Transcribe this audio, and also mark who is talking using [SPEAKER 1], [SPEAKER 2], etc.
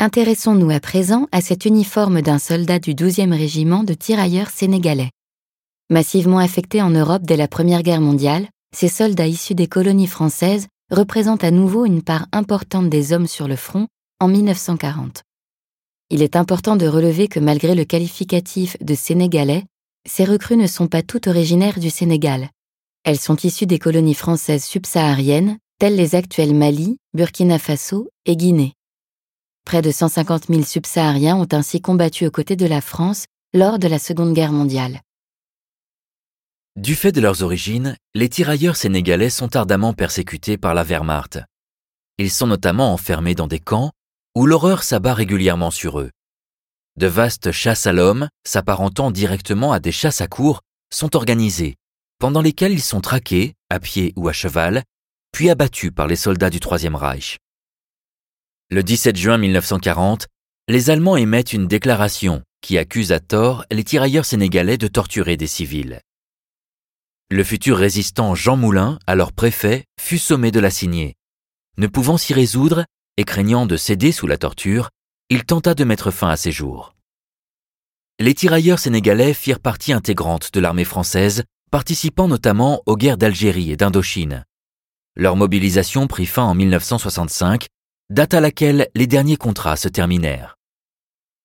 [SPEAKER 1] Intéressons-nous à présent à cet uniforme d'un soldat du 12e régiment de tirailleurs sénégalais. Massivement affectés en Europe dès la Première Guerre mondiale, ces soldats issus des colonies françaises représentent à nouveau une part importante des hommes sur le front en 1940. Il est important de relever que malgré le qualificatif de sénégalais, ces recrues ne sont pas toutes originaires du Sénégal. Elles sont issues des colonies françaises subsahariennes, telles les actuelles Mali, Burkina Faso et Guinée. Près de 150 000 subsahariens ont ainsi combattu aux côtés de la France lors de la Seconde Guerre mondiale.
[SPEAKER 2] Du fait de leurs origines, les tirailleurs sénégalais sont ardemment persécutés par la Wehrmacht. Ils sont notamment enfermés dans des camps où l'horreur s'abat régulièrement sur eux. De vastes chasses à l'homme, s'apparentant directement à des chasses à cours, sont organisées, pendant lesquelles ils sont traqués, à pied ou à cheval, puis abattus par les soldats du Troisième Reich. Le 17 juin 1940, les Allemands émettent une déclaration qui accuse à tort les tirailleurs sénégalais de torturer des civils. Le futur résistant Jean Moulin, alors préfet, fut sommé de la signer. Ne pouvant s'y résoudre et craignant de céder sous la torture, il tenta de mettre fin à ses jours. Les tirailleurs sénégalais firent partie intégrante de l'armée française, participant notamment aux guerres d'Algérie et d'Indochine. Leur mobilisation prit fin en 1965 date à laquelle les derniers contrats se terminèrent.